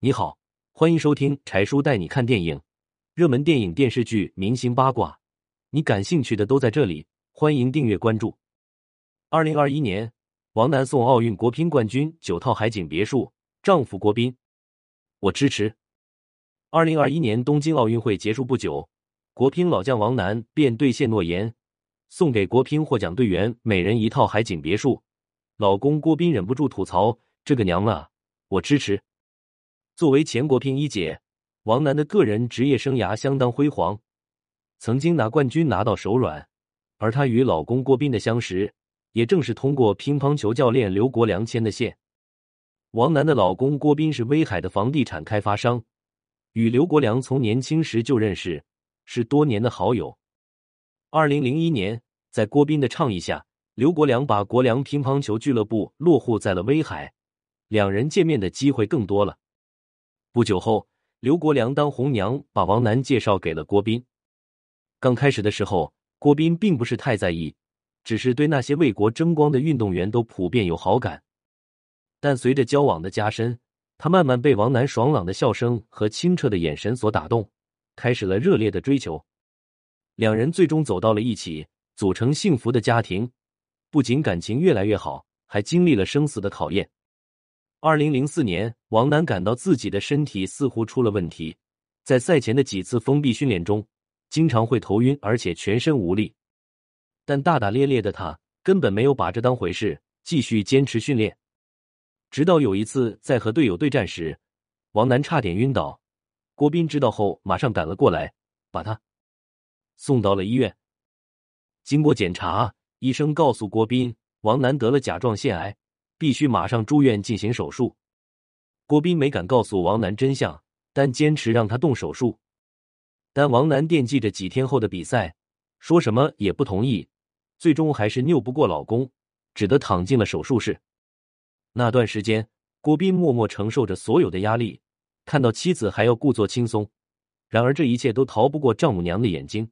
你好，欢迎收听柴叔带你看电影，热门电影、电视剧、明星八卦，你感兴趣的都在这里。欢迎订阅关注。二零二一年，王楠送奥运国乒冠军九套海景别墅，丈夫郭斌，我支持。二零二一年东京奥运会结束不久，国乒老将王楠便兑现诺言，送给国乒获奖队员每人一套海景别墅。老公郭斌忍不住吐槽：“这个娘啊，我支持。”作为前国乒一姐，王楠的个人职业生涯相当辉煌，曾经拿冠军拿到手软。而她与老公郭斌的相识，也正是通过乒乓球教练刘国梁牵的线。王楠的老公郭斌是威海的房地产开发商，与刘国梁从年轻时就认识，是多年的好友。二零零一年，在郭斌的倡议下，刘国梁把国梁乒乓球俱乐部落户在了威海，两人见面的机会更多了。不久后，刘国梁当红娘把王楠介绍给了郭斌。刚开始的时候，郭斌并不是太在意，只是对那些为国争光的运动员都普遍有好感。但随着交往的加深，他慢慢被王楠爽朗的笑声和清澈的眼神所打动，开始了热烈的追求。两人最终走到了一起，组成幸福的家庭。不仅感情越来越好，还经历了生死的考验。二零零四年，王楠感到自己的身体似乎出了问题，在赛前的几次封闭训练中，经常会头晕，而且全身无力。但大大咧咧的他根本没有把这当回事，继续坚持训练。直到有一次在和队友对战时，王楠差点晕倒，郭斌知道后马上赶了过来，把他送到了医院。经过检查，医生告诉郭斌，王楠得了甲状腺癌。必须马上住院进行手术。郭斌没敢告诉王楠真相，但坚持让他动手术。但王楠惦记着几天后的比赛，说什么也不同意。最终还是拗不过老公，只得躺进了手术室。那段时间，郭斌默默承受着所有的压力，看到妻子还要故作轻松。然而这一切都逃不过丈母娘的眼睛。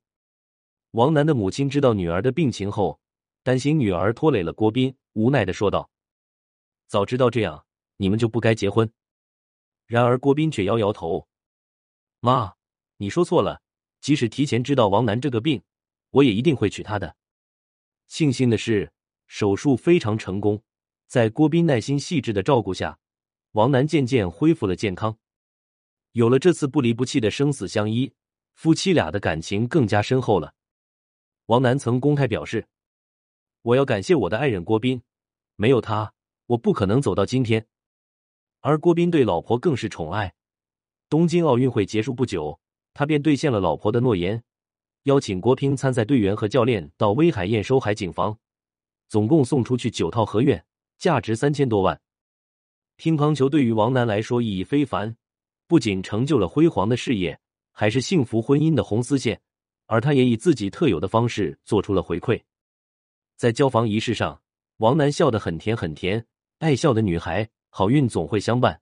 王楠的母亲知道女儿的病情后，担心女儿拖累了郭斌，无奈的说道。早知道这样，你们就不该结婚。然而郭斌却摇摇头：“妈，你说错了。即使提前知道王楠这个病，我也一定会娶她的。”庆幸的是，手术非常成功，在郭斌耐心细致的照顾下，王楠渐渐恢复了健康。有了这次不离不弃的生死相依，夫妻俩的感情更加深厚了。王楠曾公开表示：“我要感谢我的爱人郭斌，没有他。”我不可能走到今天，而郭斌对老婆更是宠爱。东京奥运会结束不久，他便兑现了老婆的诺言，邀请国乒参赛队员和教练到威海验收海景房，总共送出去九套合院，价值三千多万。乒乓球对于王楠来说意义非凡，不仅成就了辉煌的事业，还是幸福婚姻的红丝线。而他也以自己特有的方式做出了回馈，在交房仪式上，王楠笑得很甜很甜。爱笑的女孩，好运总会相伴。